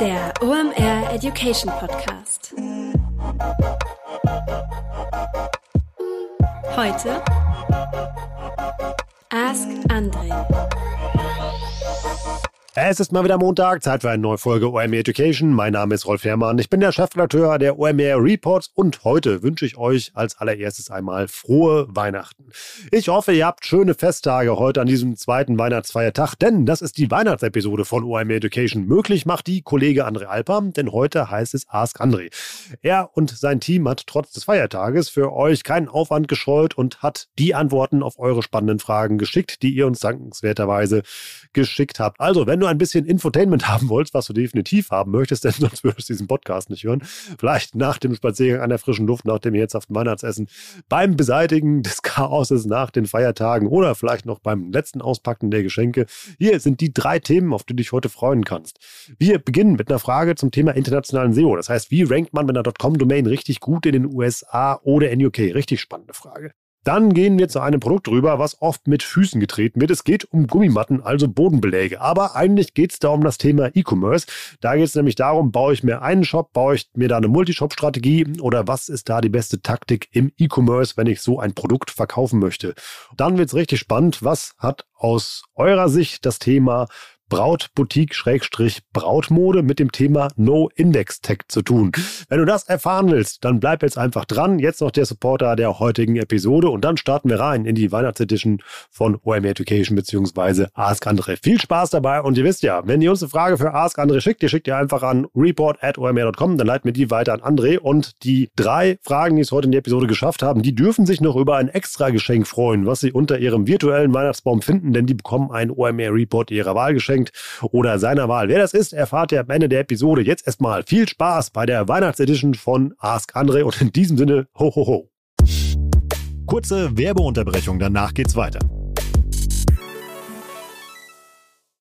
Der OMR Education Podcast. Heute Ask Andre. Es ist mal wieder Montag, Zeit für eine neue Folge OMR Education. Mein Name ist Rolf Herrmann, ich bin der Chefredakteur der OMR Reports und heute wünsche ich euch als allererstes einmal frohe Weihnachten. Ich hoffe, ihr habt schöne Festtage heute an diesem zweiten Weihnachtsfeiertag, denn das ist die Weihnachtsepisode von OMR Education. Möglich macht die Kollege André Alper, denn heute heißt es Ask André. Er und sein Team hat trotz des Feiertages für euch keinen Aufwand gescheut und hat die Antworten auf eure spannenden Fragen geschickt, die ihr uns dankenswerterweise geschickt habt. Also, wenn du ein bisschen Infotainment haben wolltest, was du definitiv haben möchtest, denn sonst würdest du diesen Podcast nicht hören, vielleicht nach dem Spaziergang an der frischen Luft, nach dem herzhaften Weihnachtsessen, beim Beseitigen des Chaoses nach den Feiertagen oder vielleicht noch beim letzten Auspacken der Geschenke. Hier sind die drei Themen, auf die du dich heute freuen kannst. Wir beginnen mit einer Frage zum Thema internationalen SEO. Das heißt, wie rankt man mit einer .com-Domain richtig gut in den USA oder in UK? Richtig spannende Frage. Dann gehen wir zu einem Produkt rüber, was oft mit Füßen getreten wird. Es geht um Gummimatten, also Bodenbeläge. Aber eigentlich geht es da um das Thema E-Commerce. Da geht es nämlich darum, baue ich mir einen Shop, baue ich mir da eine Multishop-Strategie oder was ist da die beste Taktik im E-Commerce, wenn ich so ein Produkt verkaufen möchte. Dann wird es richtig spannend. Was hat aus eurer Sicht das Thema Brautboutique-Brautmode mit dem Thema No-Index-Tag zu tun. Wenn du das erfahren willst, dann bleib jetzt einfach dran. Jetzt noch der Supporter der heutigen Episode und dann starten wir rein in die Weihnachtsedition von OMR Education bzw. Ask Andre. Viel Spaß dabei und ihr wisst ja, wenn ihr uns eine Frage für Ask Andre schickt, ihr schickt ihr einfach an report.omr.com, dann leiten wir die weiter an André und die drei Fragen, die es heute in der Episode geschafft haben, die dürfen sich noch über ein extra Geschenk freuen, was sie unter ihrem virtuellen Weihnachtsbaum finden, denn die bekommen ein OMR Report ihrer Wahl geschenkt geschenkt oder seiner Wahl. Wer das ist, erfahrt ihr am Ende der Episode. Jetzt erstmal viel Spaß bei der Weihnachtsedition von Ask Andre und in diesem Sinne, ho, ho, ho. Kurze Werbeunterbrechung, danach geht's weiter.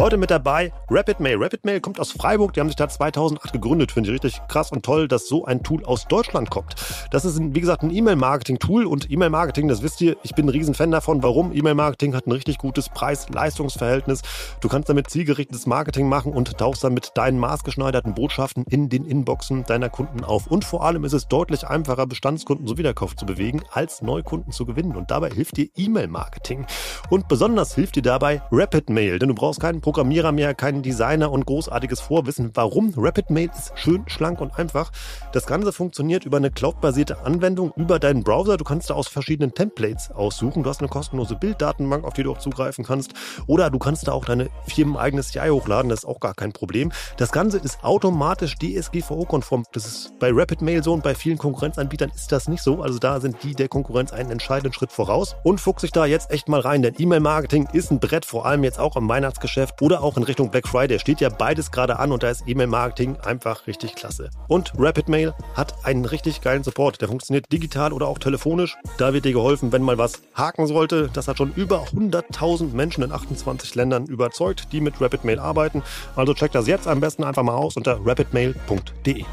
Heute mit dabei RapidMail. RapidMail kommt aus Freiburg, die haben sich da 2008 gegründet. Finde ich richtig krass und toll, dass so ein Tool aus Deutschland kommt. Das ist, wie gesagt, ein E-Mail-Marketing-Tool und E-Mail-Marketing, das wisst ihr, ich bin ein Riesenfan davon. Warum? E-Mail-Marketing hat ein richtig gutes Preis-Leistungs-Verhältnis. Du kannst damit zielgerichtetes Marketing machen und tauchst dann mit deinen maßgeschneiderten Botschaften in den Inboxen deiner Kunden auf. Und vor allem ist es deutlich einfacher, Bestandskunden so Wiederkauf zu bewegen, als Neukunden zu gewinnen. Und dabei hilft dir E-Mail-Marketing. Und besonders hilft dir dabei RapidMail, denn du brauchst keinen Programmierer mehr, keinen Designer und großartiges Vorwissen. Warum? RapidMail ist schön, schlank und einfach. Das Ganze funktioniert über eine cloudbasierte Anwendung über deinen Browser. Du kannst da aus verschiedenen Templates aussuchen. Du hast eine kostenlose Bilddatenbank, auf die du auch zugreifen kannst. Oder du kannst da auch deine firmeneigenes CI hochladen. Das ist auch gar kein Problem. Das Ganze ist automatisch DSGVO-konform. Das ist bei RapidMail so und bei vielen Konkurrenzanbietern ist das nicht so. Also da sind die der Konkurrenz einen entscheidenden Schritt voraus. Und fuchs sich da jetzt echt mal rein, denn E-Mail-Marketing ist ein Brett, vor allem jetzt auch im Weihnachtsgeschäft oder auch in Richtung Black Friday. Steht ja beides gerade an und da ist E-Mail-Marketing einfach richtig klasse. Und RapidMail hat einen richtig geilen Support. Der funktioniert digital oder auch telefonisch. Da wird dir geholfen, wenn mal was haken sollte. Das hat schon über 100.000 Menschen in 28 Ländern überzeugt, die mit RapidMail arbeiten. Also check das jetzt am besten einfach mal aus unter rapidmail.de.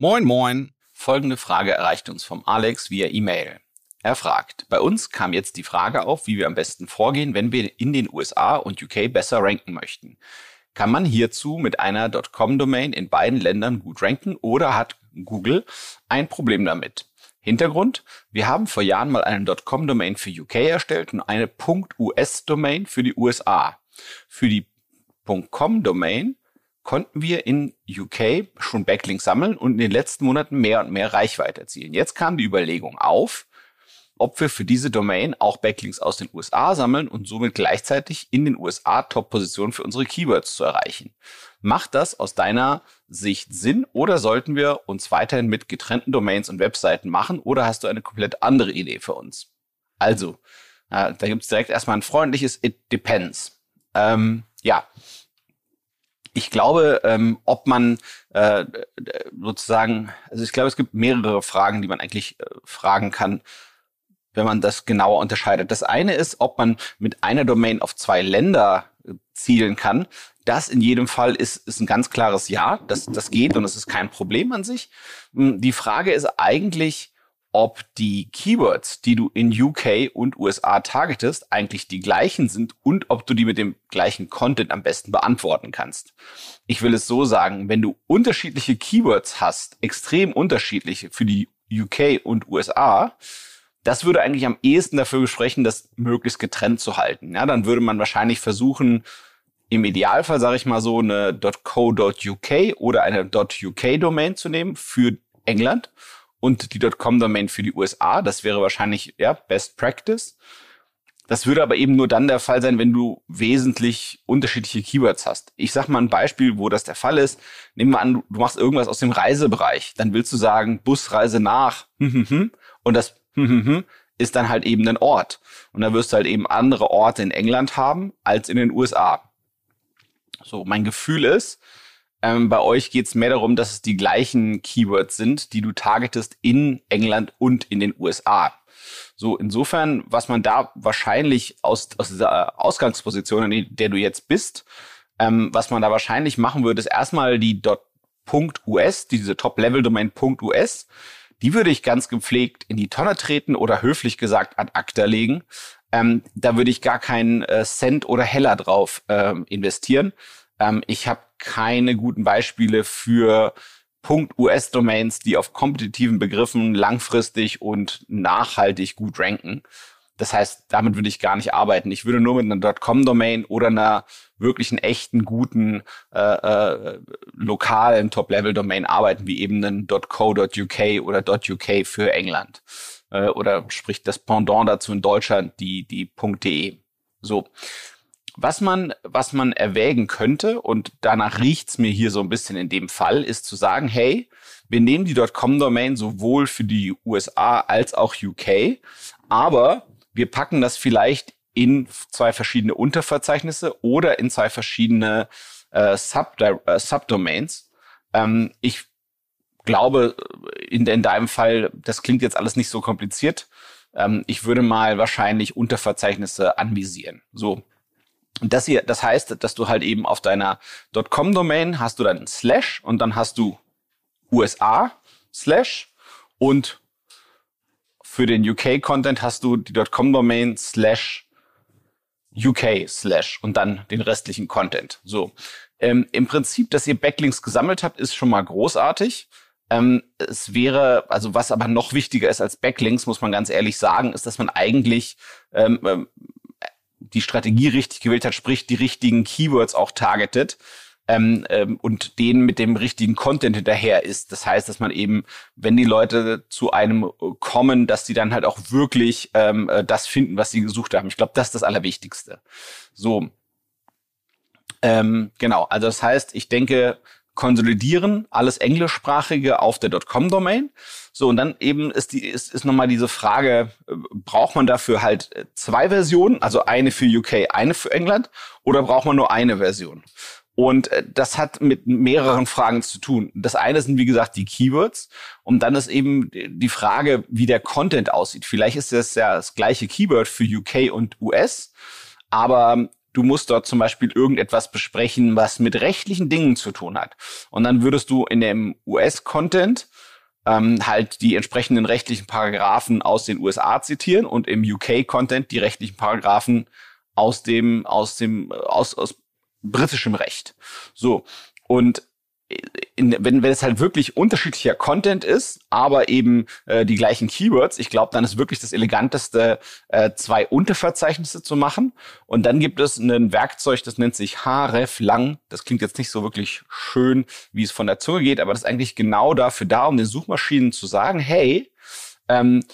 Moin, moin. Folgende Frage erreicht uns vom Alex via E-Mail. Er fragt, bei uns kam jetzt die Frage auf, wie wir am besten vorgehen, wenn wir in den USA und UK besser ranken möchten. Kann man hierzu mit einer .com-Domain in beiden Ländern gut ranken oder hat Google ein Problem damit? Hintergrund, wir haben vor Jahren mal einen .com-Domain für UK erstellt und eine .us-Domain für die USA. Für die .com-Domain konnten wir in UK schon Backlinks sammeln und in den letzten Monaten mehr und mehr Reichweite erzielen. Jetzt kam die Überlegung auf, ob wir für diese Domain auch Backlinks aus den USA sammeln und somit gleichzeitig in den USA Top-Positionen für unsere Keywords zu erreichen. Macht das aus deiner Sicht Sinn oder sollten wir uns weiterhin mit getrennten Domains und Webseiten machen oder hast du eine komplett andere Idee für uns? Also, äh, da gibt es direkt erstmal ein freundliches It depends. Ähm, ja, ich glaube, ähm, ob man äh, sozusagen, also ich glaube, es gibt mehrere Fragen, die man eigentlich äh, fragen kann, wenn man das genauer unterscheidet. Das eine ist, ob man mit einer Domain auf zwei Länder äh, zielen kann. Das in jedem Fall ist, ist ein ganz klares Ja. Das, das geht und das ist kein Problem an sich. Hm, die Frage ist eigentlich, ob die Keywords, die du in UK und USA targetest, eigentlich die gleichen sind und ob du die mit dem gleichen Content am besten beantworten kannst. Ich will es so sagen, wenn du unterschiedliche Keywords hast, extrem unterschiedliche für die UK und USA, das würde eigentlich am ehesten dafür sprechen, das möglichst getrennt zu halten. Ja, dann würde man wahrscheinlich versuchen, im Idealfall, sage ich mal so, eine .co.uk oder eine .uk-Domain zu nehmen für England und die .com-Domain für die USA. Das wäre wahrscheinlich ja Best Practice. Das würde aber eben nur dann der Fall sein, wenn du wesentlich unterschiedliche Keywords hast. Ich sag mal ein Beispiel, wo das der Fall ist. Nehmen wir an, du machst irgendwas aus dem Reisebereich. Dann willst du sagen, Busreise nach und das ist dann halt eben ein Ort. Und da wirst du halt eben andere Orte in England haben als in den USA. So, mein Gefühl ist, ähm, bei euch geht es mehr darum, dass es die gleichen Keywords sind, die du targetest in England und in den USA. So, insofern, was man da wahrscheinlich aus, aus dieser Ausgangsposition, in der du jetzt bist, ähm, was man da wahrscheinlich machen würde, ist erstmal die .us, diese Top-Level-Domain .us, die würde ich ganz gepflegt in die Tonne treten oder höflich gesagt ad acta legen. Ähm, da würde ich gar keinen äh, Cent oder Heller drauf ähm, investieren. Ähm, ich habe keine guten Beispiele für .us-Domains, die auf kompetitiven Begriffen langfristig und nachhaltig gut ranken. Das heißt, damit würde ich gar nicht arbeiten. Ich würde nur mit einer .com-Domain oder einer wirklichen echten guten äh, äh, lokalen Top-Level-Domain arbeiten, wie eben einen .co.uk oder .uk für England. Äh, oder spricht das Pendant dazu in Deutschland, die, die .de. So. Was man, was man erwägen könnte, und danach riecht's mir hier so ein bisschen in dem Fall, ist zu sagen, hey, wir nehmen die .com-Domain sowohl für die USA als auch UK, aber wir packen das vielleicht in zwei verschiedene Unterverzeichnisse oder in zwei verschiedene äh, Sub äh, Subdomains. Ähm, ich glaube, in, in deinem Fall, das klingt jetzt alles nicht so kompliziert. Ähm, ich würde mal wahrscheinlich Unterverzeichnisse anvisieren. So. Das hier, das heißt, dass du halt eben auf deiner .com-Domain hast du dann Slash und dann hast du USA Slash und für den UK-Content hast du die .com-Domain slash UK slash und dann den restlichen Content. So. Ähm, Im Prinzip, dass ihr Backlinks gesammelt habt, ist schon mal großartig. Ähm, es wäre, also was aber noch wichtiger ist als Backlinks, muss man ganz ehrlich sagen, ist, dass man eigentlich ähm, ähm die Strategie richtig gewählt hat, sprich die richtigen Keywords auch targetet ähm, ähm, und denen mit dem richtigen Content hinterher ist. Das heißt, dass man eben, wenn die Leute zu einem kommen, dass sie dann halt auch wirklich ähm, äh, das finden, was sie gesucht haben. Ich glaube, das ist das Allerwichtigste. So. Ähm, genau, also das heißt, ich denke, konsolidieren, alles englischsprachige auf der .com-Domain. So, und dann eben ist die, ist, ist nochmal diese Frage, äh, braucht man dafür halt äh, zwei Versionen, also eine für UK, eine für England, oder braucht man nur eine Version? Und äh, das hat mit mehreren Fragen zu tun. Das eine sind, wie gesagt, die Keywords. Und dann ist eben die Frage, wie der Content aussieht. Vielleicht ist das ja das gleiche Keyword für UK und US, aber du musst dort zum Beispiel irgendetwas besprechen, was mit rechtlichen Dingen zu tun hat. Und dann würdest du in dem US-Content ähm, halt die entsprechenden rechtlichen Paragraphen aus den USA zitieren und im UK-Content die rechtlichen Paragraphen aus dem, aus dem, aus, aus britischem Recht. So. Und in, wenn, wenn es halt wirklich unterschiedlicher Content ist, aber eben äh, die gleichen Keywords, ich glaube, dann ist wirklich das eleganteste, äh, zwei Unterverzeichnisse zu machen. Und dann gibt es ein Werkzeug, das nennt sich href lang. Das klingt jetzt nicht so wirklich schön, wie es von der Zunge geht, aber das ist eigentlich genau dafür da, um den Suchmaschinen zu sagen, hey, ähm,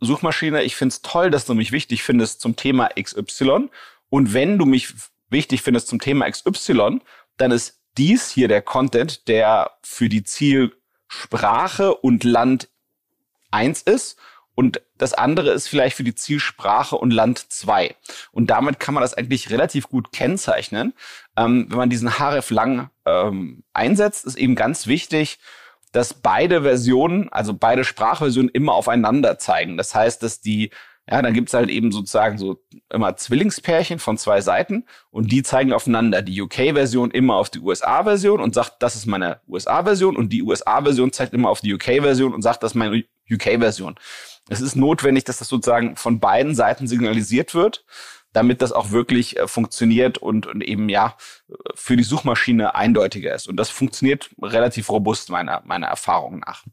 Suchmaschine, ich find's toll, dass du mich wichtig findest zum Thema XY. Und wenn du mich wichtig findest zum Thema XY, dann ist dies hier der Content, der für die Zielsprache und Land eins ist. Und das andere ist vielleicht für die Zielsprache und Land zwei. Und damit kann man das eigentlich relativ gut kennzeichnen. Ähm, wenn man diesen href lang ähm, einsetzt, ist eben ganz wichtig, dass beide Versionen, also beide Sprachversionen immer aufeinander zeigen. Das heißt, dass die ja, dann gibt's halt eben sozusagen so immer Zwillingspärchen von zwei Seiten und die zeigen aufeinander. Die UK-Version immer auf die USA-Version und sagt, das ist meine USA-Version und die USA-Version zeigt immer auf die UK-Version und sagt, das ist meine UK-Version. Es ist notwendig, dass das sozusagen von beiden Seiten signalisiert wird, damit das auch wirklich äh, funktioniert und, und eben ja für die Suchmaschine eindeutiger ist. Und das funktioniert relativ robust meiner, meiner Erfahrung nach.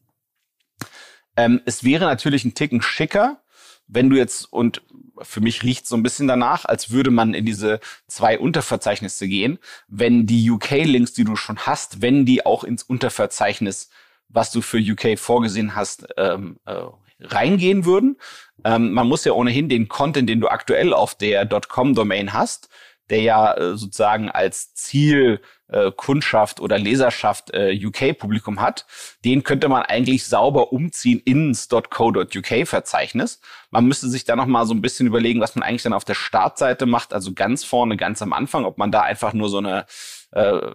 Ähm, es wäre natürlich ein Ticken schicker, wenn du jetzt, und für mich riecht so ein bisschen danach, als würde man in diese zwei Unterverzeichnisse gehen, wenn die UK-Links, die du schon hast, wenn die auch ins Unterverzeichnis, was du für UK vorgesehen hast, ähm, äh, reingehen würden. Ähm, man muss ja ohnehin den Content, den du aktuell auf der .com-Domain hast, der ja äh, sozusagen als Ziel äh, Kundschaft oder Leserschaft äh, UK-Publikum hat, den könnte man eigentlich sauber umziehen ins .co.uk-Verzeichnis. Man müsste sich da noch mal so ein bisschen überlegen, was man eigentlich dann auf der Startseite macht, also ganz vorne, ganz am Anfang, ob man da einfach nur so eine äh,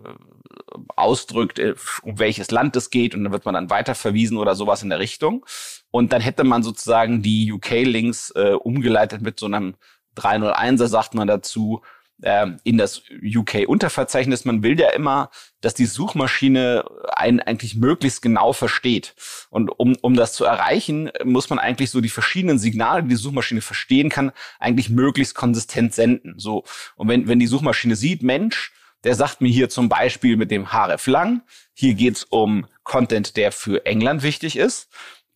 ausdrückt, äh, um welches Land es geht und dann wird man dann weiter verwiesen oder sowas in der Richtung. Und dann hätte man sozusagen die UK-Links äh, umgeleitet mit so einem 301er, sagt man dazu, in das UK-Unterverzeichnis. Man will ja immer, dass die Suchmaschine einen eigentlich möglichst genau versteht. Und um, um das zu erreichen, muss man eigentlich so die verschiedenen Signale, die die Suchmaschine verstehen kann, eigentlich möglichst konsistent senden. So. Und wenn, wenn die Suchmaschine sieht, Mensch, der sagt mir hier zum Beispiel mit dem href lang, hier geht's um Content, der für England wichtig ist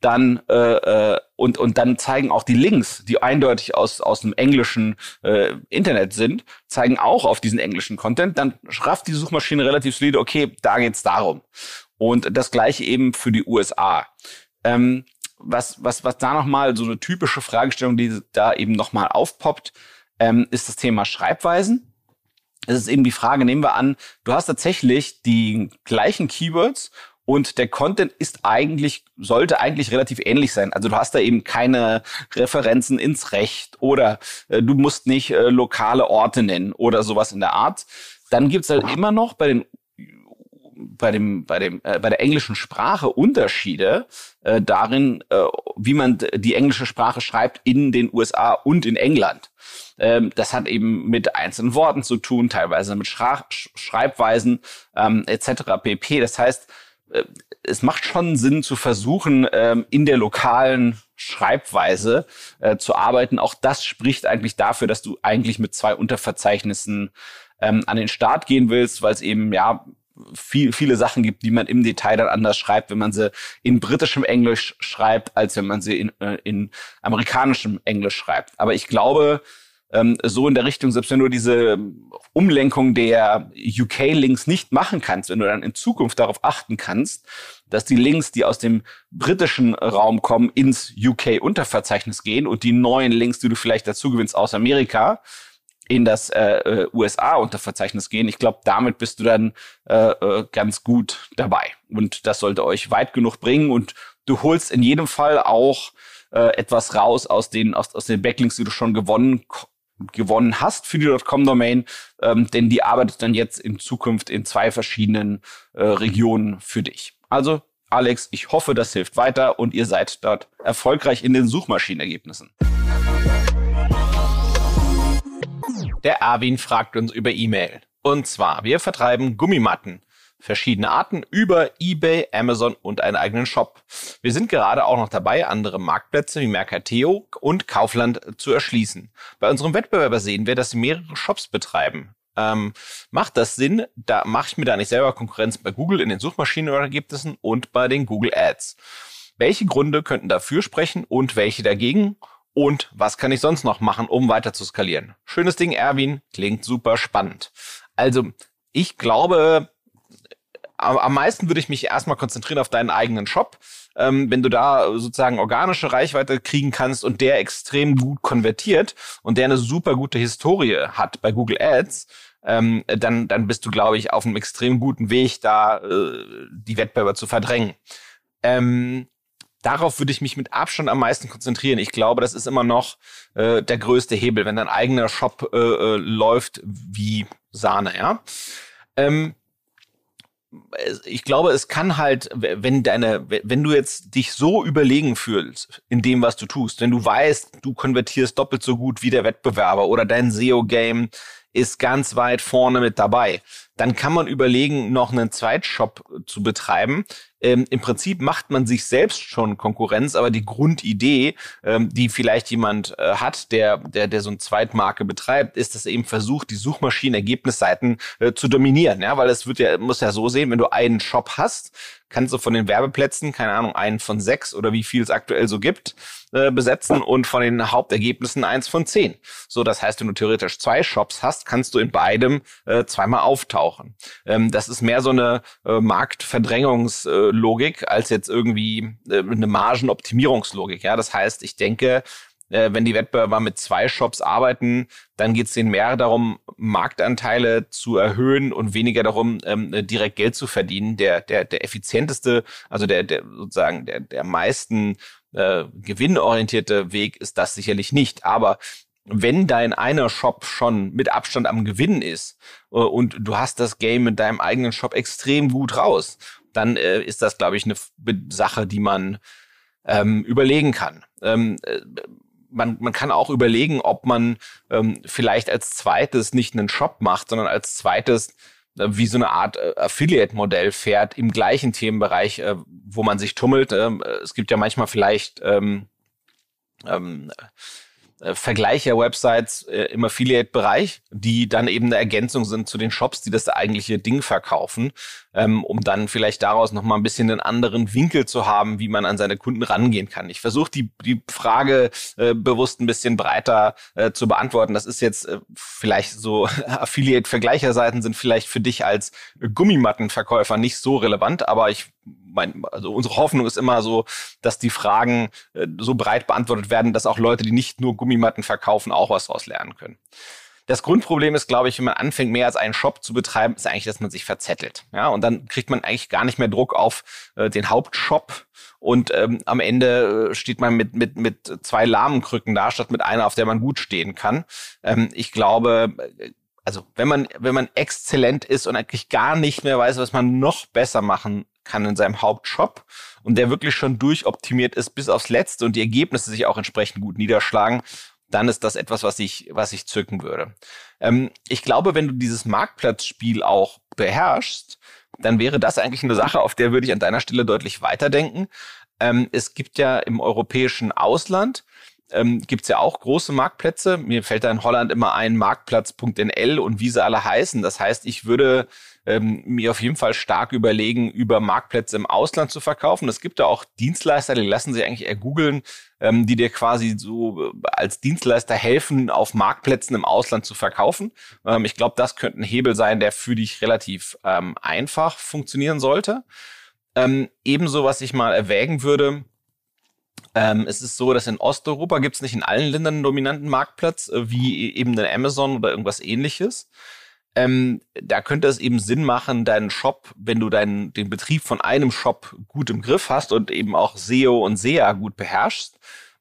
dann äh, äh, und und dann zeigen auch die Links, die eindeutig aus aus dem englischen äh, Internet sind, zeigen auch auf diesen englischen Content. Dann rafft die Suchmaschine relativ solide. Okay, da geht's darum. Und das gleiche eben für die USA. Ähm, was was was da noch mal so eine typische Fragestellung, die da eben noch mal aufpoppt, ähm, ist das Thema Schreibweisen. Es ist eben die Frage, nehmen wir an, du hast tatsächlich die gleichen Keywords und der Content ist eigentlich, sollte eigentlich relativ ähnlich sein. Also du hast da eben keine Referenzen ins Recht oder äh, du musst nicht äh, lokale Orte nennen oder sowas in der Art. Dann gibt's halt immer noch bei den bei dem bei dem äh, bei der englischen Sprache Unterschiede äh, darin, äh, wie man die englische Sprache schreibt in den USA und in England. Ähm, das hat eben mit einzelnen Worten zu tun, teilweise mit Schra Schreibweisen ähm, etc. pp. Das heißt, es macht schon Sinn zu versuchen, ähm, in der lokalen Schreibweise äh, zu arbeiten. Auch das spricht eigentlich dafür, dass du eigentlich mit zwei Unterverzeichnissen ähm, an den Start gehen willst, weil es eben ja viel, viele Sachen gibt, die man im Detail dann anders schreibt, wenn man sie in britischem Englisch schreibt, als wenn man sie in, äh, in amerikanischem Englisch schreibt. Aber ich glaube, ähm, so in der Richtung, selbst wenn du diese Umlenkung der UK-Links nicht machen kannst, wenn du dann in Zukunft darauf achten kannst, dass die Links, die aus dem britischen Raum kommen, ins UK-Unterverzeichnis gehen und die neuen Links, die du vielleicht dazu gewinnst aus Amerika, in das äh, äh USA-Unterverzeichnis gehen. Ich glaube, damit bist du dann äh, äh, ganz gut dabei. Und das sollte euch weit genug bringen. Und du holst in jedem Fall auch äh, etwas raus aus den, aus, aus den Backlinks, die du schon gewonnen gewonnen hast für die .com-Domain, ähm, denn die arbeitet dann jetzt in Zukunft in zwei verschiedenen äh, Regionen für dich. Also Alex, ich hoffe, das hilft weiter und ihr seid dort erfolgreich in den Suchmaschinenergebnissen. Der Erwin fragt uns über E-Mail. Und zwar, wir vertreiben Gummimatten verschiedene Arten über eBay, Amazon und einen eigenen Shop. Wir sind gerade auch noch dabei, andere Marktplätze wie Mercateo und Kaufland zu erschließen. Bei unserem Wettbewerber sehen wir, dass sie mehrere Shops betreiben. ähm, macht das Sinn? Da mache ich mir da nicht selber Konkurrenz bei Google in den Suchmaschinenergebnissen und bei den Google Ads. Welche Gründe könnten dafür sprechen und welche dagegen? Und was kann ich sonst noch machen, um weiter zu skalieren? Schönes Ding, Erwin, klingt super spannend. Also, ich glaube, am meisten würde ich mich erstmal konzentrieren auf deinen eigenen Shop. Ähm, wenn du da sozusagen organische Reichweite kriegen kannst und der extrem gut konvertiert und der eine super gute Historie hat bei Google Ads, ähm, dann, dann bist du, glaube ich, auf einem extrem guten Weg, da äh, die Wettbewerber zu verdrängen. Ähm, darauf würde ich mich mit Abstand am meisten konzentrieren. Ich glaube, das ist immer noch äh, der größte Hebel, wenn dein eigener Shop äh, äh, läuft wie Sahne, ja. Ähm, ich glaube, es kann halt, wenn deine, wenn du jetzt dich so überlegen fühlst in dem, was du tust, wenn du weißt, du konvertierst doppelt so gut wie der Wettbewerber oder dein SEO-Game ist ganz weit vorne mit dabei. Dann kann man überlegen, noch einen Zweitshop zu betreiben. Ähm, Im Prinzip macht man sich selbst schon Konkurrenz, aber die Grundidee, ähm, die vielleicht jemand äh, hat, der, der, der so eine Zweitmarke betreibt, ist, dass er eben versucht, die Suchmaschinen-Ergebnisseiten äh, zu dominieren. Ja, weil es wird ja, muss ja so sehen, wenn du einen Shop hast, kannst du von den Werbeplätzen, keine Ahnung, einen von sechs oder wie viel es aktuell so gibt, äh, besetzen und von den Hauptergebnissen eins von zehn. So, das heißt, wenn du theoretisch zwei Shops hast, kannst du in beidem äh, zweimal auftauchen. Ähm, das ist mehr so eine äh, Marktverdrängungslogik als jetzt irgendwie äh, eine Margenoptimierungslogik. Ja, das heißt, ich denke, äh, wenn die Wettbewerber mit zwei Shops arbeiten, dann geht es denen mehr darum, Marktanteile zu erhöhen und weniger darum, ähm, direkt Geld zu verdienen. Der, der, der effizienteste, also der, der sozusagen der, der meisten äh, gewinnorientierte Weg ist das sicherlich nicht. Aber wenn dein einer Shop schon mit Abstand am Gewinn ist äh, und du hast das Game mit deinem eigenen Shop extrem gut raus, dann äh, ist das, glaube ich, eine Sache, die man ähm, überlegen kann. Ähm, äh, man, man kann auch überlegen, ob man ähm, vielleicht als zweites nicht einen Shop macht, sondern als zweites äh, wie so eine Art äh, Affiliate-Modell fährt im gleichen Themenbereich, wo man sich tummelt. Ähm, es gibt ja manchmal vielleicht ähm, ähm, äh, Vergleicher-Websites im Affiliate-Bereich, die dann eben eine Ergänzung sind zu den Shops, die das eigentliche Ding verkaufen, ähm, um dann vielleicht daraus nochmal ein bisschen einen anderen Winkel zu haben, wie man an seine Kunden rangehen kann. Ich versuche die, die Frage äh, bewusst ein bisschen breiter äh, zu beantworten. Das ist jetzt äh, vielleicht so, Affiliate-Vergleicherseiten sind vielleicht für dich als Gummimattenverkäufer nicht so relevant, aber ich mein, also unsere Hoffnung ist immer so, dass die Fragen äh, so breit beantwortet werden, dass auch Leute, die nicht nur Gummimatten verkaufen, auch was daraus lernen können. Das Grundproblem ist, glaube ich, wenn man anfängt, mehr als einen Shop zu betreiben, ist eigentlich, dass man sich verzettelt. Ja, und dann kriegt man eigentlich gar nicht mehr Druck auf äh, den Hauptshop. Und ähm, am Ende äh, steht man mit, mit, mit zwei lahmen Krücken da, statt mit einer, auf der man gut stehen kann. Ähm, ich glaube, äh, also wenn man, wenn man exzellent ist und eigentlich gar nicht mehr weiß, was man noch besser machen kann in seinem Hauptshop und der wirklich schon durchoptimiert ist bis aufs Letzte und die Ergebnisse sich auch entsprechend gut niederschlagen, dann ist das etwas, was ich, was ich zücken würde. Ähm, ich glaube, wenn du dieses Marktplatzspiel auch beherrschst, dann wäre das eigentlich eine Sache, auf der würde ich an deiner Stelle deutlich weiterdenken. Ähm, es gibt ja im europäischen Ausland ähm, gibt es ja auch große Marktplätze. Mir fällt da in Holland immer ein Marktplatz.nl und wie sie alle heißen. Das heißt, ich würde ähm, mir auf jeden Fall stark überlegen, über Marktplätze im Ausland zu verkaufen. Es gibt da auch Dienstleister, die lassen sich eigentlich eher googeln, ähm, die dir quasi so äh, als Dienstleister helfen, auf Marktplätzen im Ausland zu verkaufen. Ähm, ich glaube, das könnte ein Hebel sein, der für dich relativ ähm, einfach funktionieren sollte. Ähm, ebenso, was ich mal erwägen würde, ähm, es ist so, dass in Osteuropa gibt es nicht in allen Ländern einen dominanten Marktplatz, äh, wie e-, eben den Amazon oder irgendwas ähnliches. Ähm, da könnte es eben Sinn machen, deinen Shop, wenn du deinen, den Betrieb von einem Shop gut im Griff hast und eben auch SEO und SEA gut beherrschst,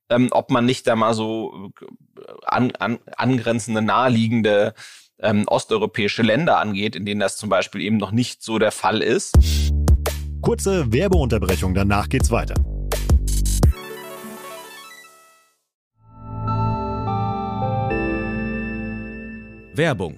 ähm, ob man nicht da mal so äh, an, an, angrenzende, naheliegende ähm, osteuropäische Länder angeht, in denen das zum Beispiel eben noch nicht so der Fall ist. Kurze Werbeunterbrechung, danach geht's weiter. Werbung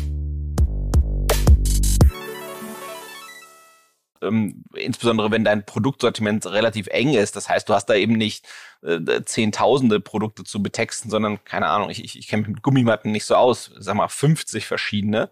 Ähm, insbesondere wenn dein Produktsortiment relativ eng ist. Das heißt, du hast da eben nicht äh, zehntausende Produkte zu betexten, sondern keine Ahnung, ich, ich, ich kenne mich mit Gummimatten nicht so aus, sag mal 50 verschiedene.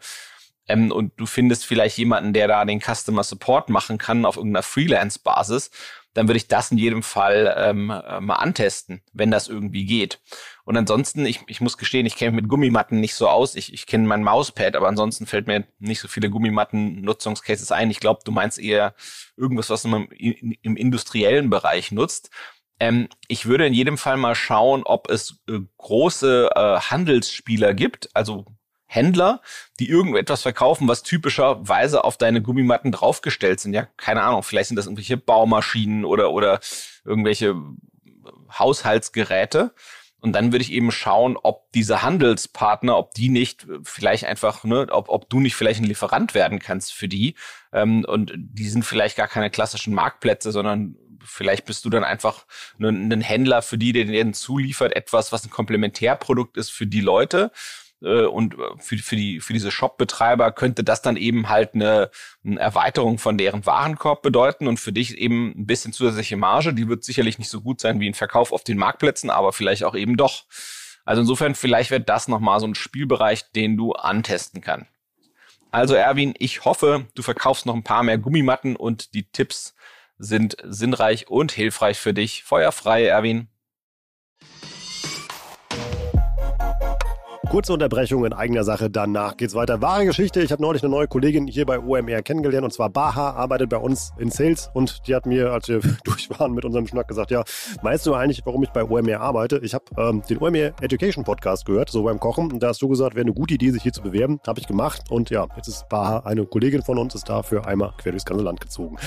Ähm, und du findest vielleicht jemanden, der da den Customer Support machen kann auf irgendeiner Freelance-Basis dann würde ich das in jedem Fall ähm, äh, mal antesten, wenn das irgendwie geht. Und ansonsten, ich, ich muss gestehen, ich kenne mich mit Gummimatten nicht so aus. Ich, ich kenne mein Mauspad, aber ansonsten fällt mir nicht so viele Gummimatten-Nutzungscases ein. Ich glaube, du meinst eher irgendwas, was man im, im industriellen Bereich nutzt. Ähm, ich würde in jedem Fall mal schauen, ob es äh, große äh, Handelsspieler gibt, also Händler, die irgendetwas verkaufen, was typischerweise auf deine Gummimatten draufgestellt sind. Ja, keine Ahnung, vielleicht sind das irgendwelche Baumaschinen oder, oder irgendwelche Haushaltsgeräte. Und dann würde ich eben schauen, ob diese Handelspartner, ob die nicht vielleicht einfach, ne, ob, ob du nicht vielleicht ein Lieferant werden kannst für die. Ähm, und die sind vielleicht gar keine klassischen Marktplätze, sondern vielleicht bist du dann einfach ein, ein Händler für die, der denen zuliefert, etwas, was ein Komplementärprodukt ist für die Leute. Äh, und äh, für, für, die, für diese Shop-Betreiber könnte das dann eben halt eine, eine Erweiterung von deren Warenkorb bedeuten und für dich eben ein bisschen zusätzliche Marge. Die wird sicherlich nicht so gut sein wie ein Verkauf auf den Marktplätzen, aber vielleicht auch eben doch. Also insofern, vielleicht wird das nochmal so ein Spielbereich, den du antesten kannst. Also Erwin, ich hoffe, du verkaufst noch ein paar mehr Gummimatten und die Tipps sind sinnreich und hilfreich für dich. Feuerfrei, Erwin. Kurze Unterbrechung in eigener Sache, danach geht's weiter. Wahre Geschichte, ich habe neulich eine neue Kollegin hier bei OMR kennengelernt und zwar Baha, arbeitet bei uns in Sales und die hat mir, als wir durch waren mit unserem Schnack gesagt, ja, weißt du eigentlich, warum ich bei OMR arbeite? Ich habe ähm, den OMR Education Podcast gehört, so beim Kochen und da hast du gesagt, wäre eine gute Idee, sich hier zu bewerben. Habe ich gemacht und ja, jetzt ist Baha, eine Kollegin von uns, ist dafür einmal quer durchs ganze Land gezogen.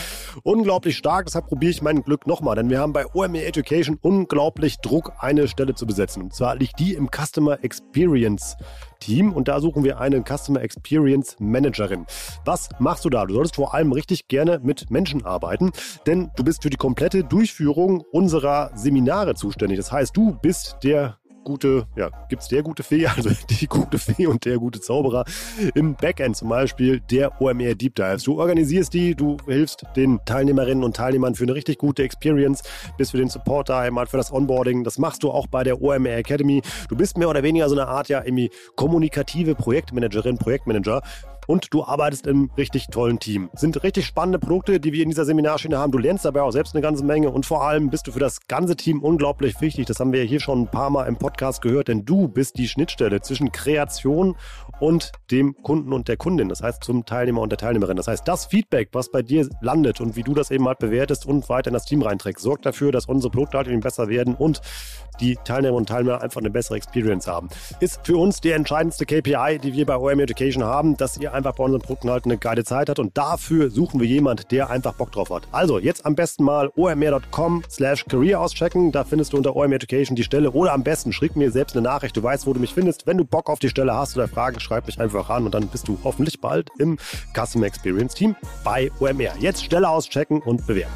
Unglaublich stark, deshalb probiere ich mein Glück nochmal, denn wir haben bei OMR Education unglaublich Druck, eine Stelle zu besetzen. Und zwar liegt die im Customer Experience Experience Team und da suchen wir eine Customer Experience Managerin. Was machst du da? Du solltest vor allem richtig gerne mit Menschen arbeiten, denn du bist für die komplette Durchführung unserer Seminare zuständig. Das heißt, du bist der gute, ja, gibt es der gute Fee, also die gute Fee und der gute Zauberer im Backend zum Beispiel der OMR Deep Dives. Du organisierst die, du hilfst den Teilnehmerinnen und Teilnehmern für eine richtig gute Experience, bist für den Support da, einmal für das Onboarding. Das machst du auch bei der OMR Academy. Du bist mehr oder weniger so eine Art, ja, irgendwie kommunikative Projektmanagerin, Projektmanager und du arbeitest im richtig tollen Team. Sind richtig spannende Produkte, die wir in dieser Seminarschiene haben. Du lernst dabei auch selbst eine ganze Menge und vor allem bist du für das ganze Team unglaublich wichtig. Das haben wir hier schon ein paar Mal im Podcast gehört, denn du bist die Schnittstelle zwischen Kreation und dem Kunden und der Kundin. Das heißt zum Teilnehmer und der Teilnehmerin. Das heißt, das Feedback, was bei dir landet und wie du das eben halt bewertest und weiter in das Team reinträgst, sorgt dafür, dass unsere Produkte halt eben besser werden und die Teilnehmer und Teilnehmer einfach eine bessere Experience haben. Ist für uns die entscheidendste KPI, die wir bei OM Education haben, dass ihr einfach bei unseren Produkten halt eine geile Zeit habt und dafür suchen wir jemand, der einfach Bock drauf hat. Also jetzt am besten mal omr.com slash career auschecken, da findest du unter OM Education die Stelle oder am besten schreib mir selbst eine Nachricht, du weißt, wo du mich findest. Wenn du Bock auf die Stelle hast oder Fragen, schreib mich einfach an und dann bist du hoffentlich bald im Customer Experience Team bei OMR. Jetzt Stelle auschecken und bewerben.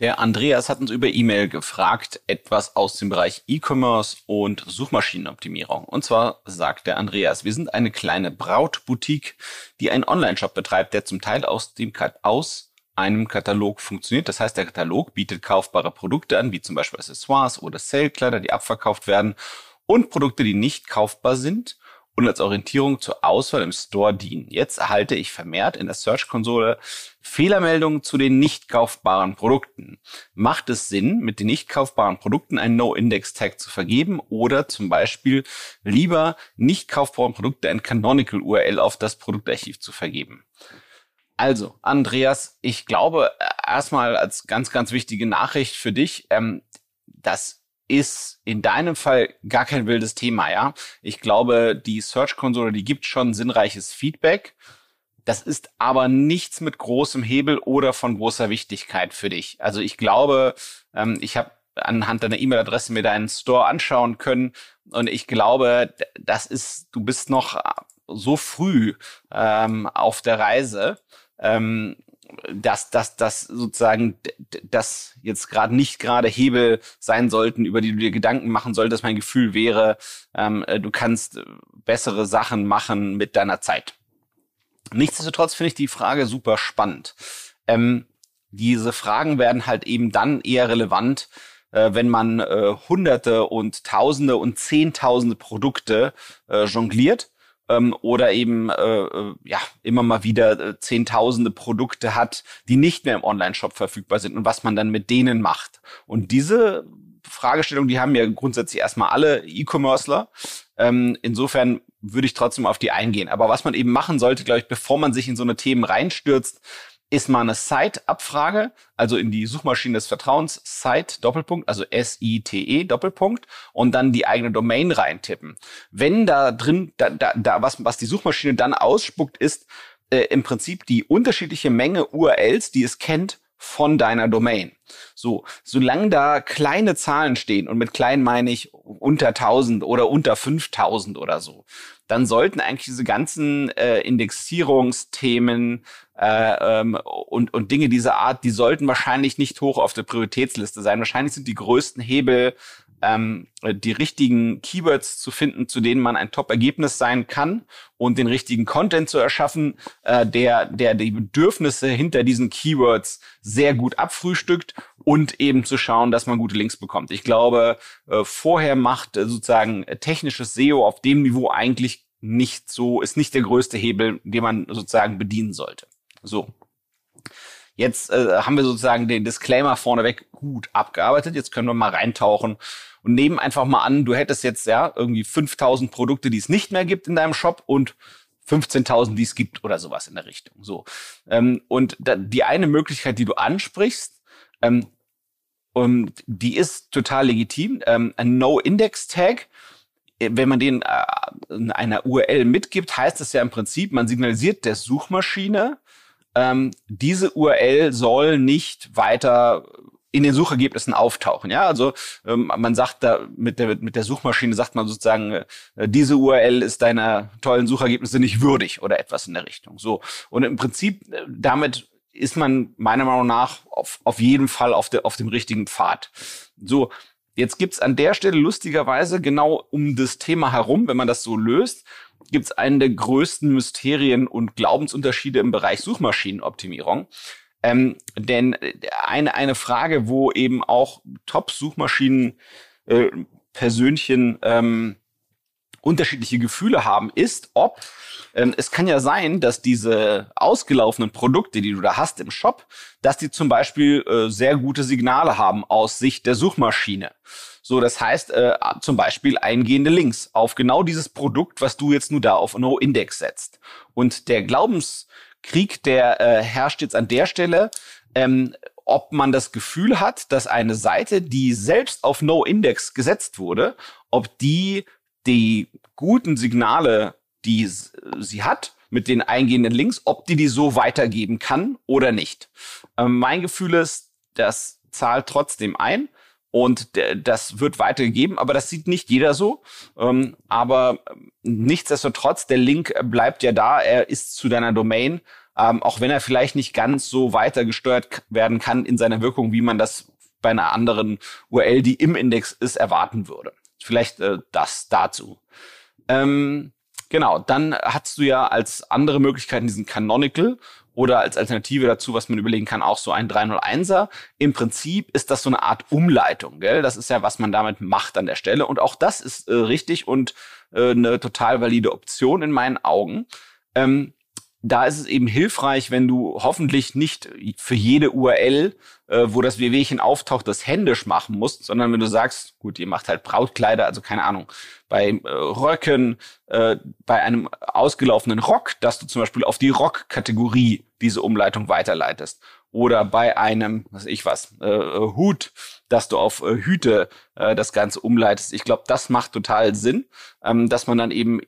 Der Andreas hat uns über E-Mail gefragt, etwas aus dem Bereich E-Commerce und Suchmaschinenoptimierung. Und zwar sagt der Andreas, wir sind eine kleine Brautboutique, die einen Online-Shop betreibt, der zum Teil aus dem aus einem Katalog funktioniert. Das heißt, der Katalog bietet kaufbare Produkte an, wie zum Beispiel Accessoires oder Sale-Kleider, die abverkauft werden und Produkte, die nicht kaufbar sind und als Orientierung zur Auswahl im Store dienen. Jetzt erhalte ich vermehrt in der Search-Konsole Fehlermeldungen zu den nicht kaufbaren Produkten. Macht es Sinn, mit den nicht kaufbaren Produkten einen No-Index-Tag zu vergeben oder zum Beispiel lieber nicht kaufbaren Produkte ein Canonical URL auf das Produktarchiv zu vergeben? Also, Andreas, ich glaube erstmal als ganz, ganz wichtige Nachricht für dich, ähm, dass ist in deinem Fall gar kein wildes Thema, ja. Ich glaube, die Search-Konsole, die gibt schon sinnreiches Feedback. Das ist aber nichts mit großem Hebel oder von großer Wichtigkeit für dich. Also ich glaube, ähm, ich habe anhand deiner E-Mail-Adresse mir deinen Store anschauen können und ich glaube, das ist, du bist noch so früh ähm, auf der Reise. Ähm, dass, dass, dass sozusagen das jetzt gerade nicht gerade Hebel sein sollten, über die du dir Gedanken machen solltest. Mein Gefühl wäre, ähm, äh, du kannst bessere Sachen machen mit deiner Zeit. Nichtsdestotrotz finde ich die Frage super spannend. Ähm, diese Fragen werden halt eben dann eher relevant, äh, wenn man äh, Hunderte und Tausende und Zehntausende Produkte äh, jongliert ähm, oder eben äh, äh, ja immer mal wieder äh, zehntausende Produkte hat, die nicht mehr im Online-Shop verfügbar sind und was man dann mit denen macht. Und diese Fragestellung, die haben ja grundsätzlich erstmal alle E-Commercer. Ähm, insofern würde ich trotzdem auf die eingehen. Aber was man eben machen sollte, glaube ich, bevor man sich in so eine Themen reinstürzt, ist mal eine Site-Abfrage, also in die Suchmaschine des Vertrauens, Site, Doppelpunkt, also S-I-T-E, Doppelpunkt, und dann die eigene Domain reintippen. Wenn da drin, da, da, da was, was die Suchmaschine dann ausspuckt, ist äh, im Prinzip die unterschiedliche Menge URLs, die es kennt, von deiner Domain. So, solange da kleine Zahlen stehen, und mit klein meine ich unter 1000 oder unter 5000 oder so, dann sollten eigentlich diese ganzen äh, Indexierungsthemen äh, ähm, und, und Dinge dieser Art, die sollten wahrscheinlich nicht hoch auf der Prioritätsliste sein. Wahrscheinlich sind die größten Hebel ähm, die richtigen Keywords zu finden, zu denen man ein Top-Ergebnis sein kann und den richtigen Content zu erschaffen, äh, der, der die Bedürfnisse hinter diesen Keywords sehr gut abfrühstückt und eben zu schauen, dass man gute Links bekommt. Ich glaube, äh, vorher macht äh, sozusagen technisches SEO auf dem Niveau eigentlich nicht so, ist nicht der größte Hebel, den man sozusagen bedienen sollte. So. Jetzt äh, haben wir sozusagen den Disclaimer vorneweg gut abgearbeitet. Jetzt können wir mal reintauchen und nehmen einfach mal an, du hättest jetzt ja irgendwie 5000 Produkte, die es nicht mehr gibt in deinem Shop und 15.000, die es gibt oder sowas in der Richtung. So ähm, und da, die eine Möglichkeit, die du ansprichst, ähm, um, die ist total legitim. Ähm, ein No-Index-Tag, äh, wenn man den äh, in einer URL mitgibt, heißt das ja im Prinzip, man signalisiert der Suchmaschine, ähm, diese URL soll nicht weiter in den Suchergebnissen auftauchen. Ja, also ähm, man sagt da mit der mit der Suchmaschine sagt man sozusagen, äh, diese URL ist deiner tollen Suchergebnisse nicht würdig oder etwas in der Richtung. So und im Prinzip äh, damit ist man meiner Meinung nach auf, auf jeden Fall auf, der, auf dem richtigen Pfad. So, jetzt gibt's an der Stelle lustigerweise genau um das Thema herum, wenn man das so löst, gibt's einen der größten Mysterien und Glaubensunterschiede im Bereich Suchmaschinenoptimierung. Ähm, denn eine, eine Frage, wo eben auch Top-Suchmaschinen äh, Persönchen ähm, unterschiedliche Gefühle haben, ist, ob ähm, es kann ja sein, dass diese ausgelaufenen Produkte, die du da hast im Shop, dass die zum Beispiel äh, sehr gute Signale haben aus Sicht der Suchmaschine. So, das heißt äh, zum Beispiel eingehende Links auf genau dieses Produkt, was du jetzt nur da auf No-Index setzt. Und der Glaubenskrieg, der äh, herrscht jetzt an der Stelle, ähm, ob man das Gefühl hat, dass eine Seite, die selbst auf No-Index gesetzt wurde, ob die die guten Signale, die sie hat, mit den eingehenden Links, ob die die so weitergeben kann oder nicht. Ähm, mein Gefühl ist, das zahlt trotzdem ein. Und das wird weitergegeben, aber das sieht nicht jeder so. Ähm, aber nichtsdestotrotz, der Link bleibt ja da, er ist zu deiner Domain. ähm, auch wenn er vielleicht nicht ganz so weiter gesteuert werden kann in seiner Wirkung, wie man das bei einer anderen URL, die im Index ist, erwarten würde. Vielleicht äh, das dazu. Ähm, genau, dann hast du ja als andere Möglichkeiten diesen Canonical oder als Alternative dazu, was man überlegen kann, auch so ein 301er. Im Prinzip ist das so eine Art Umleitung, gell? Das ist ja, was man damit macht an der Stelle. Und auch das ist äh, richtig und äh, eine total valide Option in meinen Augen. Ähm, da ist es eben hilfreich, wenn du hoffentlich nicht für jede URL, äh, wo das WWchen auftaucht, das händisch machen musst, sondern wenn du sagst, gut, ihr macht halt Brautkleider, also keine Ahnung, bei äh, Röcken, äh, bei einem ausgelaufenen Rock, dass du zum Beispiel auf die Rock-Kategorie diese Umleitung weiterleitest. Oder bei einem, was ich was, äh, Hut, dass du auf äh, Hüte äh, das Ganze umleitest. Ich glaube, das macht total Sinn, ähm, dass man dann eben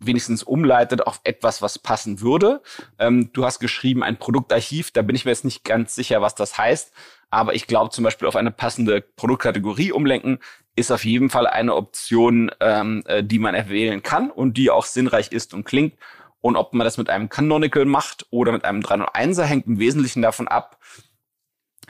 wenigstens umleitet auf etwas, was passen würde. Ähm, du hast geschrieben ein Produktarchiv, da bin ich mir jetzt nicht ganz sicher, was das heißt. Aber ich glaube zum Beispiel auf eine passende Produktkategorie umlenken ist auf jeden Fall eine Option, ähm, äh, die man erwählen kann und die auch sinnreich ist und klingt. Und ob man das mit einem Canonical macht oder mit einem 301er, hängt im Wesentlichen davon ab.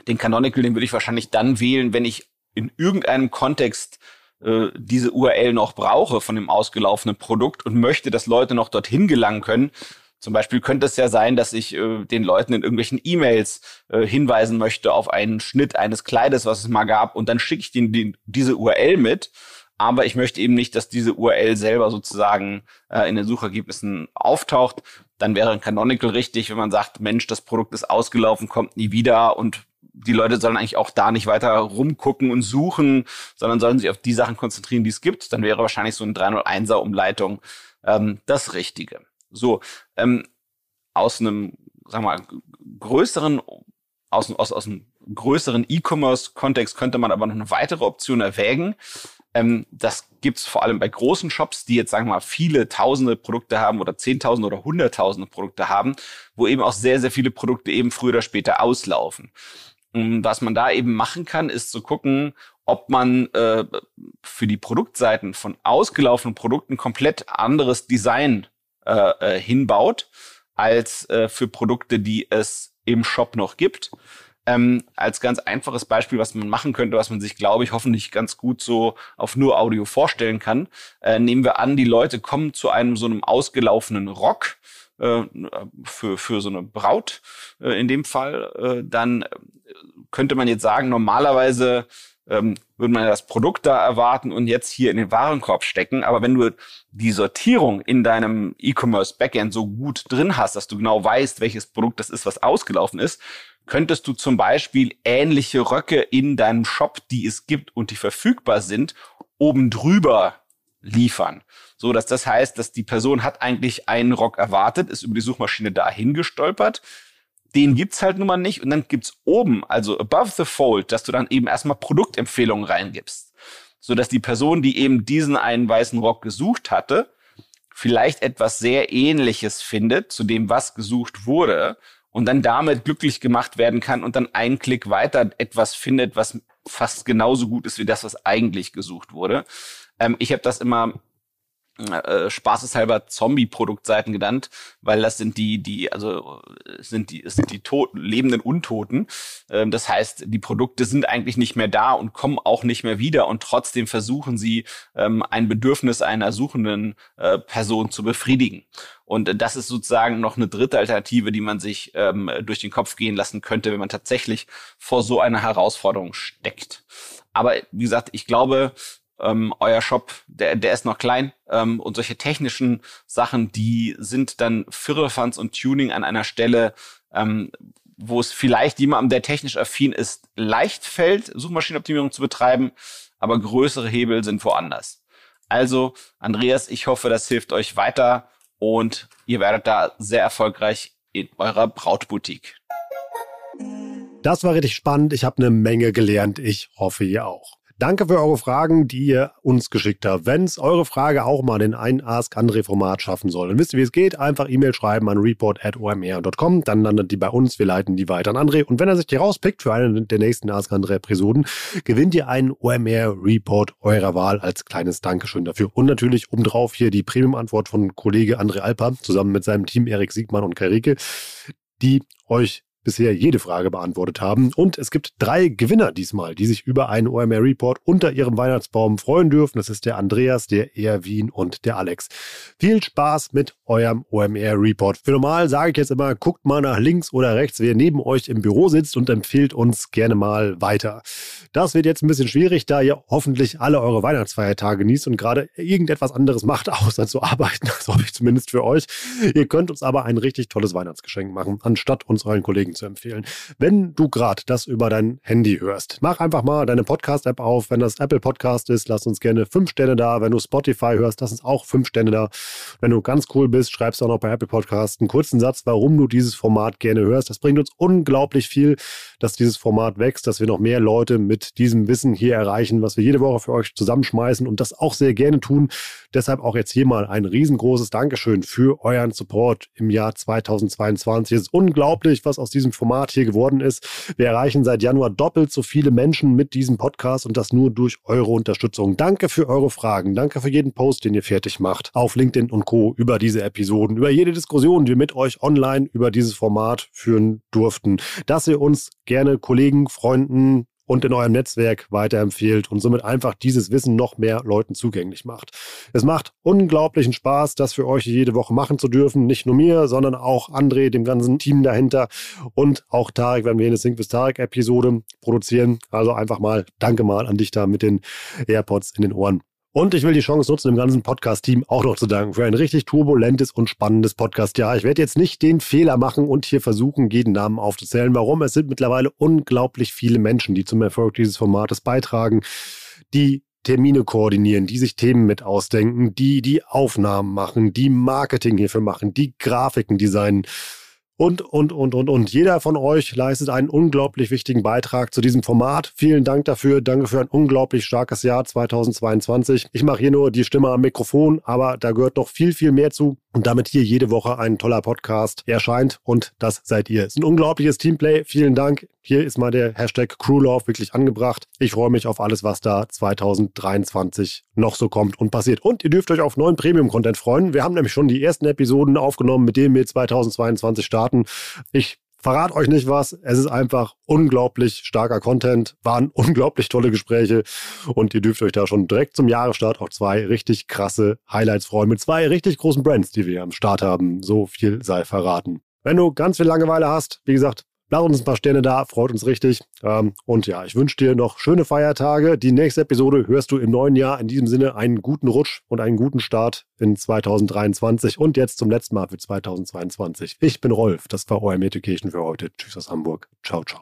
Den Canonical, den würde ich wahrscheinlich dann wählen, wenn ich in irgendeinem Kontext äh, diese URL noch brauche von dem ausgelaufenen Produkt und möchte, dass Leute noch dorthin gelangen können. Zum Beispiel könnte es ja sein, dass ich äh, den Leuten in irgendwelchen E-Mails äh, hinweisen möchte auf einen Schnitt eines Kleides, was es mal gab, und dann schicke ich denen die, diese URL mit. Aber ich möchte eben nicht, dass diese URL selber sozusagen äh, in den Suchergebnissen auftaucht. Dann wäre ein Canonical richtig, wenn man sagt, Mensch, das Produkt ist ausgelaufen, kommt nie wieder und die Leute sollen eigentlich auch da nicht weiter rumgucken und suchen, sondern sollen sich auf die Sachen konzentrieren, die es gibt. Dann wäre wahrscheinlich so eine 301er Umleitung ähm, das Richtige. So, ähm, aus einem, wir mal, größeren, aus, aus, aus einem größeren E-Commerce-Kontext könnte man aber noch eine weitere Option erwägen. Ähm, das gibt's vor allem bei großen Shops, die jetzt sagen wir mal viele tausende Produkte haben oder zehntausende oder hunderttausende Produkte haben, wo eben auch sehr, sehr viele Produkte eben früher oder später auslaufen. Ähm, was man da eben machen kann, ist zu gucken, ob man äh, für die Produktseiten von ausgelaufenen Produkten komplett anderes Design äh, äh, hinbaut als äh, für Produkte, die es im Shop noch gibt. Ähm, als ganz einfaches Beispiel, was man machen könnte, was man sich, glaube ich, hoffentlich ganz gut so auf nur Audio vorstellen kann, äh, nehmen wir an, die Leute kommen zu einem so einem ausgelaufenen Rock äh, für, für so eine Braut äh, in dem Fall, äh, dann könnte man jetzt sagen, normalerweise ähm, würde man das Produkt da erwarten und jetzt hier in den Warenkorb stecken. Aber wenn du die Sortierung in deinem E-Commerce Backend so gut drin hast, dass du genau weißt, welches Produkt das ist, was ausgelaufen ist, könntest du zum Beispiel ähnliche Röcke in deinem Shop, die es gibt und die verfügbar sind, oben drüber liefern. So dass das heißt, dass die Person hat eigentlich einen Rock erwartet, ist über die Suchmaschine dahin gestolpert. Den gibt's halt nun mal nicht und dann gibt's oben, also above the fold, dass du dann eben erstmal Produktempfehlungen reingibst. So dass die Person, die eben diesen einen weißen Rock gesucht hatte, vielleicht etwas sehr ähnliches findet zu dem, was gesucht wurde und dann damit glücklich gemacht werden kann und dann einen Klick weiter etwas findet, was fast genauso gut ist wie das, was eigentlich gesucht wurde. Ähm, ich habe das immer äh, spaßeshalber Zombie-Produktseiten genannt, weil das sind die, die, also sind die, sind die Toten, lebenden Untoten. Ähm, das heißt, die Produkte sind eigentlich nicht mehr da und kommen auch nicht mehr wieder und trotzdem versuchen sie, ähm, ein Bedürfnis einer suchenden äh, Person zu befriedigen. Und das ist sozusagen noch eine dritte Alternative, die man sich ähm, durch den Kopf gehen lassen könnte, wenn man tatsächlich vor so einer Herausforderung steckt. Aber wie gesagt, ich glaube, ähm, euer Shop, der, der ist noch klein ähm, und solche technischen Sachen, die sind dann Firlefanz und Tuning an einer Stelle, ähm, wo es vielleicht jemandem, der technisch affin ist, leicht fällt, Suchmaschinenoptimierung zu betreiben, aber größere Hebel sind woanders. Also, Andreas, ich hoffe, das hilft euch weiter und ihr werdet da sehr erfolgreich in eurer Brautboutique. Das war richtig spannend. Ich habe eine Menge gelernt. Ich hoffe, ihr auch. Danke für eure Fragen, die ihr uns geschickt habt. Wenn es eure Frage auch mal in ein Ask André Format schaffen soll, dann wisst ihr, wie es geht. Einfach E-Mail schreiben an report.omr.com. Dann landet die bei uns. Wir leiten die weiter an André. Und wenn er sich die rauspickt für eine der nächsten Ask André Episoden, gewinnt ihr einen OMR Report eurer Wahl als kleines Dankeschön dafür. Und natürlich obendrauf hier die Premium-Antwort von Kollege André Alper zusammen mit seinem Team Erik Siegmann und Karike, die euch bisher jede Frage beantwortet haben. Und es gibt drei Gewinner diesmal, die sich über einen OMR Report unter ihrem Weihnachtsbaum freuen dürfen. Das ist der Andreas, der Erwin und der Alex. Viel Spaß mit eurem OMR Report. Für normal sage ich jetzt immer, guckt mal nach links oder rechts, wer neben euch im Büro sitzt und empfiehlt uns gerne mal weiter. Das wird jetzt ein bisschen schwierig, da ihr hoffentlich alle eure Weihnachtsfeiertage genießt und gerade irgendetwas anderes macht, außer zu arbeiten. Das hoffe ich zumindest für euch. Ihr könnt uns aber ein richtig tolles Weihnachtsgeschenk machen, anstatt uns euren Kollegen zu empfehlen. Wenn du gerade das über dein Handy hörst, mach einfach mal deine Podcast-App auf. Wenn das Apple Podcast ist, lass uns gerne fünf Sterne da. Wenn du Spotify hörst, lass uns auch fünf Sterne da. Wenn du ganz cool bist, schreibst auch noch bei Apple Podcast einen kurzen Satz, warum du dieses Format gerne hörst. Das bringt uns unglaublich viel, dass dieses Format wächst, dass wir noch mehr Leute mit diesem Wissen hier erreichen, was wir jede Woche für euch zusammenschmeißen und das auch sehr gerne tun. Deshalb auch jetzt hier mal ein riesengroßes Dankeschön für euren Support im Jahr 2022. Es ist unglaublich, was aus diesem Format hier geworden ist. Wir erreichen seit Januar doppelt so viele Menschen mit diesem Podcast und das nur durch eure Unterstützung. Danke für eure Fragen. Danke für jeden Post, den ihr fertig macht auf LinkedIn und Co. über diese Episoden, über jede Diskussion, die wir mit euch online über dieses Format führen durften. Dass ihr uns gerne Kollegen, Freunden, und in eurem Netzwerk weiterempfehlt und somit einfach dieses Wissen noch mehr Leuten zugänglich macht. Es macht unglaublichen Spaß, das für euch jede Woche machen zu dürfen. Nicht nur mir, sondern auch André, dem ganzen Team dahinter und auch Tarek, wenn wir eine Sync with Tarek Episode produzieren. Also einfach mal Danke mal an dich da mit den AirPods in den Ohren. Und ich will die Chance nutzen, dem ganzen Podcast-Team auch noch zu danken für ein richtig turbulentes und spannendes Podcast-Jahr. Ich werde jetzt nicht den Fehler machen und hier versuchen, jeden Namen aufzuzählen. Warum? Es sind mittlerweile unglaublich viele Menschen, die zum Erfolg dieses Formates beitragen, die Termine koordinieren, die sich Themen mit ausdenken, die die Aufnahmen machen, die Marketing hierfür machen, die Grafiken designen und, und, und, und, und. Jeder von euch leistet einen unglaublich wichtigen Beitrag zu diesem Format. Vielen Dank dafür. Danke für ein unglaublich starkes Jahr 2022. Ich mache hier nur die Stimme am Mikrofon, aber da gehört noch viel, viel mehr zu. Und damit hier jede Woche ein toller Podcast erscheint und das seid ihr. Es ist ein unglaubliches Teamplay. Vielen Dank. Hier ist mal der Hashtag Crewlove wirklich angebracht. Ich freue mich auf alles, was da 2023 noch so kommt und passiert. Und ihr dürft euch auf neuen Premium-Content freuen. Wir haben nämlich schon die ersten Episoden aufgenommen, mit denen wir 2022 starten. Ich verrat euch nicht was. Es ist einfach unglaublich starker Content, waren unglaublich tolle Gespräche und ihr dürft euch da schon direkt zum Jahresstart auch zwei richtig krasse Highlights freuen mit zwei richtig großen Brands, die wir am Start haben. So viel sei verraten. Wenn du ganz viel Langeweile hast, wie gesagt, Lass uns ein paar Sterne da, freut uns richtig. Ähm, und ja, ich wünsche dir noch schöne Feiertage. Die nächste Episode hörst du im neuen Jahr. In diesem Sinne einen guten Rutsch und einen guten Start in 2023 und jetzt zum letzten Mal für 2022. Ich bin Rolf, das war OM Education für heute. Tschüss aus Hamburg. Ciao, ciao.